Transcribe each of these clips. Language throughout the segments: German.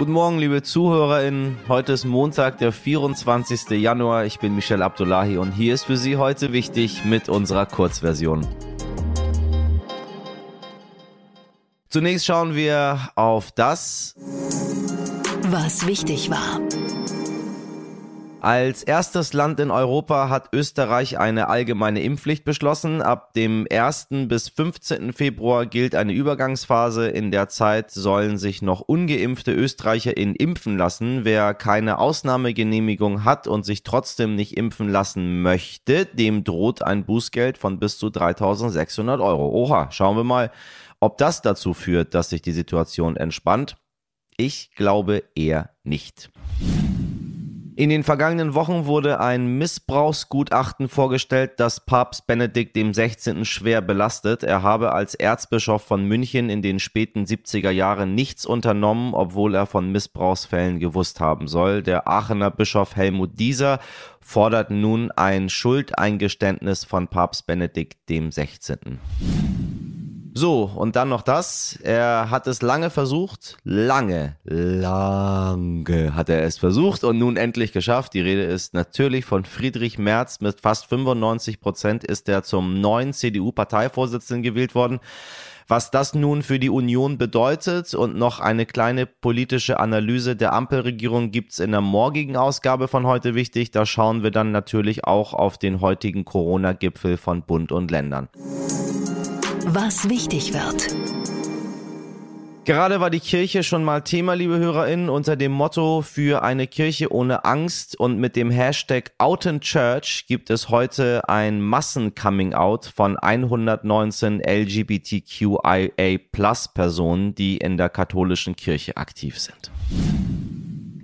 Guten Morgen, liebe ZuhörerInnen. Heute ist Montag, der 24. Januar. Ich bin Michel Abdullahi und hier ist für Sie heute wichtig mit unserer Kurzversion. Zunächst schauen wir auf das, was wichtig war. Als erstes Land in Europa hat Österreich eine allgemeine Impfpflicht beschlossen. Ab dem 1. bis 15. Februar gilt eine Übergangsphase. In der Zeit sollen sich noch ungeimpfte ÖsterreicherInnen impfen lassen. Wer keine Ausnahmegenehmigung hat und sich trotzdem nicht impfen lassen möchte, dem droht ein Bußgeld von bis zu 3600 Euro. Oha, schauen wir mal, ob das dazu führt, dass sich die Situation entspannt. Ich glaube eher nicht. In den vergangenen Wochen wurde ein Missbrauchsgutachten vorgestellt, das Papst Benedikt 16. schwer belastet. Er habe als Erzbischof von München in den späten 70er Jahren nichts unternommen, obwohl er von Missbrauchsfällen gewusst haben soll. Der Aachener Bischof Helmut Dieser fordert nun ein Schuldeingeständnis von Papst Benedikt 16. So, und dann noch das. Er hat es lange versucht. Lange, lange hat er es versucht und nun endlich geschafft. Die Rede ist natürlich von Friedrich Merz. Mit fast 95 Prozent ist er zum neuen CDU-Parteivorsitzenden gewählt worden. Was das nun für die Union bedeutet und noch eine kleine politische Analyse der Ampelregierung gibt's in der morgigen Ausgabe von heute wichtig. Da schauen wir dann natürlich auch auf den heutigen Corona-Gipfel von Bund und Ländern. Was wichtig wird. Gerade war die Kirche schon mal Thema, liebe HörerInnen, unter dem Motto für eine Kirche ohne Angst und mit dem Hashtag Out in Church gibt es heute ein Massen-Coming-out von 119 LGBTQIA Plus Personen, die in der katholischen Kirche aktiv sind.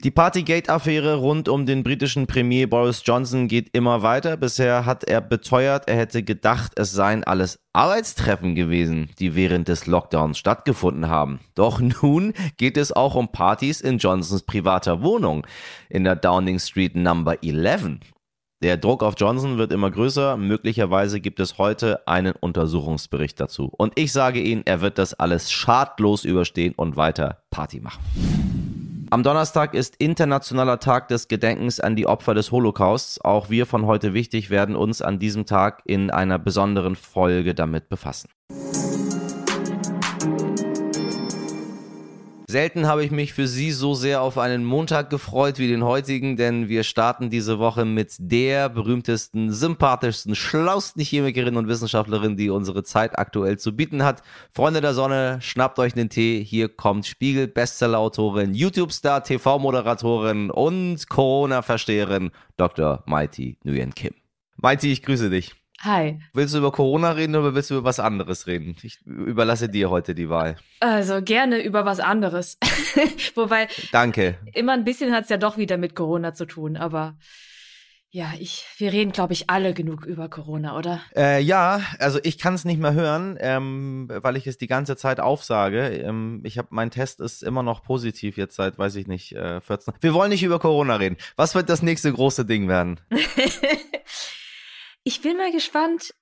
Die Partygate-Affäre rund um den britischen Premier Boris Johnson geht immer weiter. Bisher hat er beteuert, er hätte gedacht, es seien alles Arbeitstreffen gewesen, die während des Lockdowns stattgefunden haben. Doch nun geht es auch um Partys in Johnsons privater Wohnung in der Downing Street Number 11. Der Druck auf Johnson wird immer größer. Möglicherweise gibt es heute einen Untersuchungsbericht dazu. Und ich sage Ihnen, er wird das alles schadlos überstehen und weiter Party machen. Am Donnerstag ist Internationaler Tag des Gedenkens an die Opfer des Holocausts. Auch wir von heute wichtig werden uns an diesem Tag in einer besonderen Folge damit befassen. Selten habe ich mich für Sie so sehr auf einen Montag gefreut wie den heutigen, denn wir starten diese Woche mit der berühmtesten, sympathischsten, schlausten Chemikerin und Wissenschaftlerin, die unsere Zeit aktuell zu bieten hat. Freunde der Sonne, schnappt euch den Tee. Hier kommt Spiegel, Bestsellerautorin, YouTube-Star, TV-Moderatorin und Corona-Versteherin Dr. Mighty Nguyen Kim. Mighty, ich grüße dich. Hi. Willst du über Corona reden oder willst du über was anderes reden? Ich überlasse dir heute die Wahl. Also gerne über was anderes. Wobei. Danke. Immer ein bisschen hat es ja doch wieder mit Corona zu tun, aber ja, ich, wir reden, glaube ich, alle genug über Corona, oder? Äh, ja, also ich kann es nicht mehr hören, ähm, weil ich es die ganze Zeit aufsage. Ähm, ich habe mein Test ist immer noch positiv jetzt seit, weiß ich nicht, äh, 14. Wir wollen nicht über Corona reden. Was wird das nächste große Ding werden? Ich bin mal gespannt,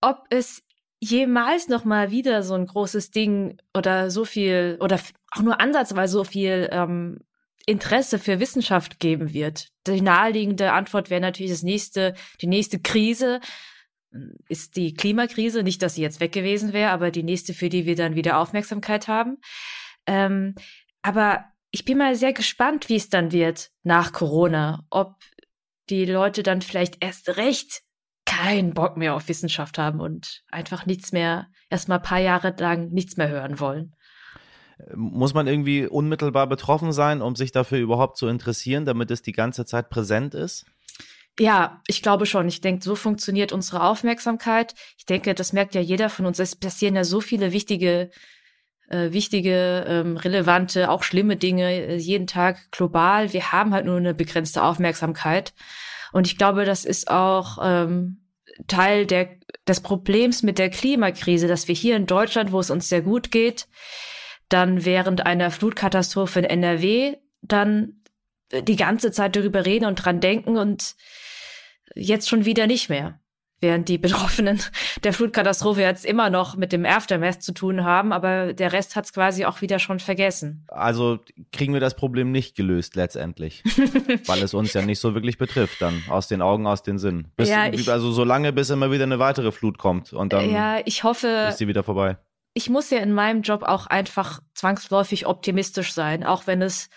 ob es jemals noch mal wieder so ein großes Ding oder so viel oder auch nur ansatzweise so viel ähm, Interesse für Wissenschaft geben wird. Die naheliegende Antwort wäre natürlich das nächste, die nächste Krise ist die Klimakrise. Nicht, dass sie jetzt weg gewesen wäre, aber die nächste, für die wir dann wieder Aufmerksamkeit haben. Ähm, aber ich bin mal sehr gespannt, wie es dann wird nach Corona. Ob die Leute dann vielleicht erst recht keinen Bock mehr auf Wissenschaft haben und einfach nichts mehr, erstmal ein paar Jahre lang nichts mehr hören wollen. Muss man irgendwie unmittelbar betroffen sein, um sich dafür überhaupt zu interessieren, damit es die ganze Zeit präsent ist? Ja, ich glaube schon. Ich denke, so funktioniert unsere Aufmerksamkeit. Ich denke, das merkt ja jeder von uns. Es passieren ja so viele wichtige, äh, wichtige, ähm, relevante, auch schlimme Dinge äh, jeden Tag global. Wir haben halt nur eine begrenzte Aufmerksamkeit. Und ich glaube, das ist auch ähm, Teil der, des Problems mit der Klimakrise, dass wir hier in Deutschland, wo es uns sehr gut geht, dann während einer Flutkatastrophe in NRW dann die ganze Zeit darüber reden und dran denken und jetzt schon wieder nicht mehr. Während die Betroffenen der Flutkatastrophe jetzt immer noch mit dem Aftermath zu tun haben, aber der Rest hat es quasi auch wieder schon vergessen. Also kriegen wir das Problem nicht gelöst letztendlich, weil es uns ja nicht so wirklich betrifft, dann aus den Augen, aus den Sinn. Bis, Ja, ich- also so lange, bis immer wieder eine weitere Flut kommt und dann ja, ich hoffe, ist sie wieder vorbei. ich muss ja in meinem Job auch einfach zwangsläufig optimistisch sein, auch wenn es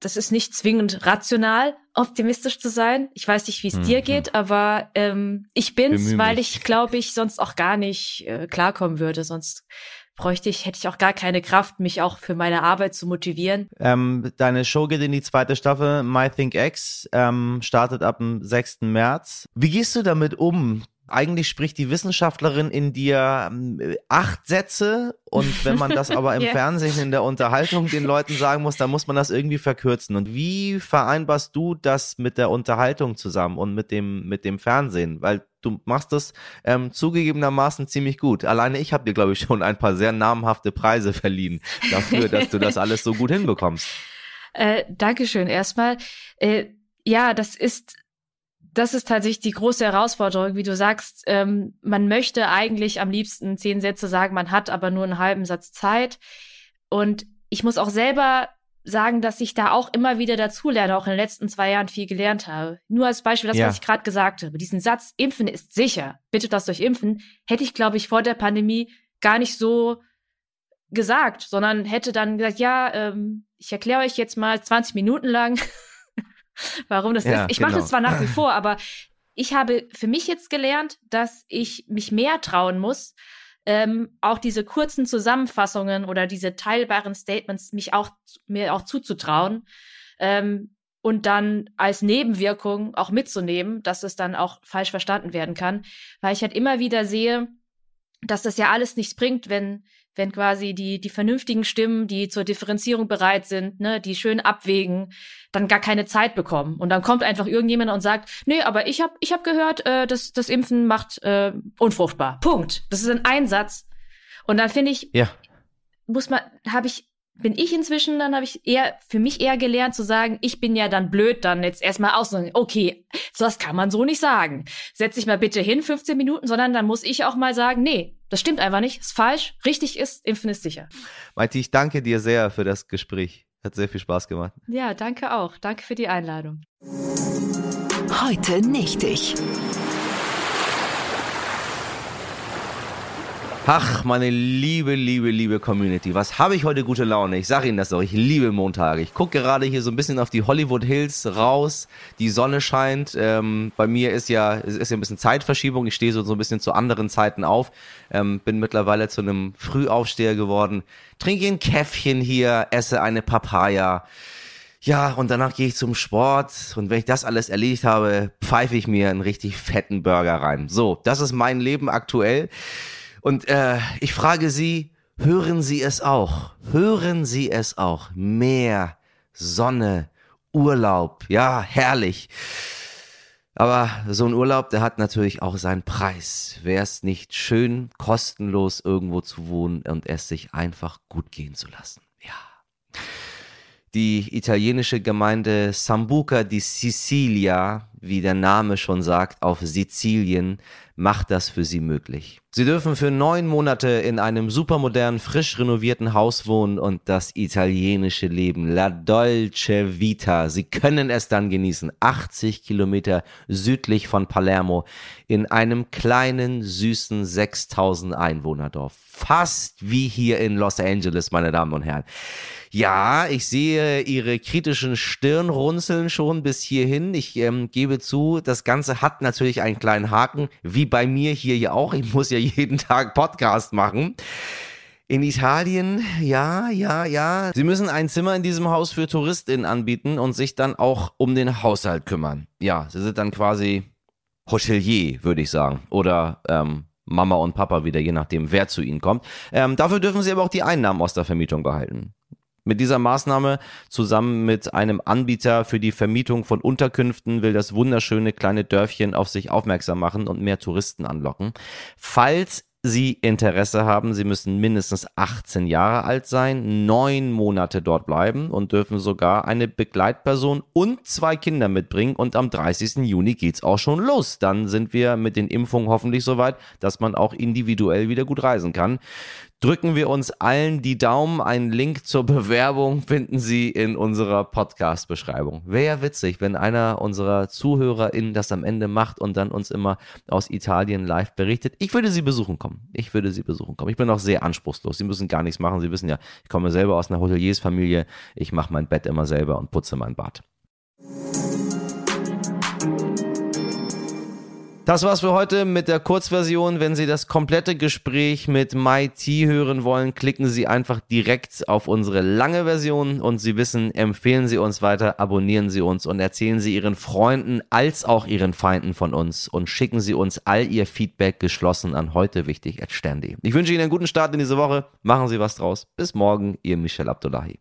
das ist nicht zwingend rational, optimistisch zu sein. Ich weiß nicht, wie es Mhm. dir geht, aber ähm, ich bin's, Bemühe weil mich. ich glaube, ich sonst auch gar nicht äh, klarkommen würde. Sonst bräuchte ich, hätte ich auch gar keine Kraft, mich auch für meine Arbeit zu motivieren. Ähm, deine Show geht in die zweite Staffel, My Think X, ähm, startet ab dem 6. März. Wie gehst du damit um? Eigentlich spricht die Wissenschaftlerin in dir ähm, acht Sätze und wenn man das aber im Ja. Fernsehen in der Unterhaltung den Leuten sagen muss, dann muss man das irgendwie verkürzen. Und wie vereinbarst du das mit der Unterhaltung zusammen und mit dem, mit dem Fernsehen? Weil du machst das ähm, zugegebenermaßen ziemlich gut. Alleine ich habe dir, glaube ich, schon ein paar sehr namhafte Preise verliehen dafür, dass du das alles so gut hinbekommst. Äh, Dankeschön erstmal. Äh, ja, das ist, das ist tatsächlich die große Herausforderung, wie du sagst. Ähm, man möchte eigentlich am liebsten zehn Sätze sagen, man hat aber nur einen halben Satz Zeit. Und ich muss auch selber sagen, dass ich da auch immer wieder dazulerne, auch in den letzten zwei Jahren viel gelernt habe. Nur als Beispiel das, Ja. was ich gerade gesagt habe. Diesen Satz, Impfen ist sicher, bitte das durch Impfen, hätte ich, glaube ich, vor der Pandemie gar nicht so gesagt, sondern hätte dann gesagt, ja, ähm, ich erkläre euch jetzt mal 20 Minuten lang, warum das Ja, ist. Ich mache genau. das zwar nach wie vor, aber ich habe für mich jetzt gelernt, dass ich mich mehr trauen muss, ähm, auch diese kurzen Zusammenfassungen oder diese teilbaren Statements mich auch mir auch zuzutrauen ähm, und dann als Nebenwirkung auch mitzunehmen, dass es dann auch falsch verstanden werden kann, weil ich halt immer wieder sehe, dass das ja alles nichts bringt, wenn wenn quasi die die vernünftigen Stimmen, die zur Differenzierung bereit sind, ne, die schön abwägen, dann gar keine Zeit bekommen und dann kommt einfach irgendjemand und sagt, nee, aber ich habe ich hab gehört, äh, dass das Impfen macht äh, unfruchtbar. Punkt. Das ist ein Einsatz. Und dann finde ich, Ja. muss man, habe ich, bin ich inzwischen, dann habe ich eher, für mich eher gelernt zu sagen, ich bin ja dann blöd, dann jetzt erstmal aus, okay, so das kann man so nicht sagen. Setz dich mal bitte hin, 15 Minuten, sondern dann muss ich auch mal sagen, nee, das stimmt einfach nicht, ist falsch, richtig ist, impfen ist sicher. Maiti, ich danke dir sehr für das Gespräch. Hat sehr viel Spaß gemacht. Ja, danke auch. Danke für die Einladung. Heute nicht ich. Ach, meine liebe, liebe, liebe Community, was habe ich heute gute Laune? Ich sage Ihnen das doch, ich liebe Montage. Ich gucke gerade hier so ein bisschen auf die Hollywood Hills raus, die Sonne scheint. Ähm, bei mir ist ja, es ist ja ein bisschen Zeitverschiebung. Ich stehe so, so ein bisschen zu anderen Zeiten auf. Ähm, bin mittlerweile zu einem Frühaufsteher geworden. Trinke ein Käffchen hier, esse eine Papaya. Ja, und danach gehe ich zum Sport und wenn ich das alles erledigt habe, pfeife ich mir einen richtig fetten Burger rein. So, das ist mein Leben aktuell. Und äh, ich frage Sie, hören Sie es auch? Hören Sie es auch? Meer, Sonne, Urlaub, ja, herrlich. Aber so ein Urlaub, der hat natürlich auch seinen Preis. Wäre es nicht schön, kostenlos irgendwo zu wohnen und es sich einfach gut gehen zu lassen? Ja. Die italienische Gemeinde Sambuca di Sicilia, wie der Name schon sagt, auf Sizilien, macht das für sie möglich. Sie dürfen für neun Monate in einem supermodernen, frisch renovierten Haus wohnen und das italienische Leben, la dolce vita. Sie können es dann genießen, 80 Kilometer südlich von Palermo, in einem kleinen, süßen 6000 Einwohnerdorf. Fast wie hier in Los Angeles, meine Damen und Herren. Ja, ich sehe Ihre kritischen Stirnrunzeln schon bis hierhin. Ich ähm, gebe zu, das Ganze hat natürlich einen kleinen Haken, wie bei mir hier ja auch. Ich muss ja jeden Tag Podcast machen. In Italien, ja, ja, ja. Sie müssen ein Zimmer in diesem Haus für TouristInnen anbieten und sich dann auch um den Haushalt kümmern. Ja, sie sind dann quasi Hotelier, würde ich sagen. Oder ähm, Mama und Papa wieder, je nachdem, wer zu ihnen kommt. Ähm, dafür dürfen sie aber auch die Einnahmen aus der Vermietung behalten. Mit dieser Maßnahme zusammen mit einem Anbieter für die Vermietung von Unterkünften will das wunderschöne kleine Dörfchen auf sich aufmerksam machen und mehr Touristen anlocken. Falls Sie Interesse haben, Sie müssen mindestens 18 Jahre alt sein, neun Monate dort bleiben und dürfen sogar eine Begleitperson und zwei Kinder mitbringen. Und am 30. Juni geht's auch schon los. Dann sind wir mit den Impfungen hoffentlich soweit, dass man auch individuell wieder gut reisen kann drücken wir uns allen die Daumen. Einen Link zur Bewerbung finden Sie in unserer Podcast-Beschreibung. Wäre ja witzig, wenn einer unserer ZuhörerInnen das am Ende macht und dann uns immer aus Italien live berichtet. Ich würde Sie besuchen kommen. Ich würde Sie besuchen kommen. Ich bin auch sehr anspruchslos. Sie müssen gar nichts machen. Sie wissen ja, ich komme selber aus einer Hoteliersfamilie. Ich mache mein Bett immer selber und putze mein Bad. Das war's für heute mit der Kurzversion. Wenn Sie das komplette Gespräch mit MIT hören wollen, klicken Sie einfach direkt auf unsere lange Version und Sie wissen, empfehlen Sie uns weiter, abonnieren Sie uns und erzählen Sie Ihren Freunden als auch Ihren Feinden von uns und schicken Sie uns all Ihr Feedback geschlossen an heute wichtig at Ich wünsche Ihnen einen guten Start in diese Woche. Machen Sie was draus. Bis morgen, Ihr Michel Abdullahi.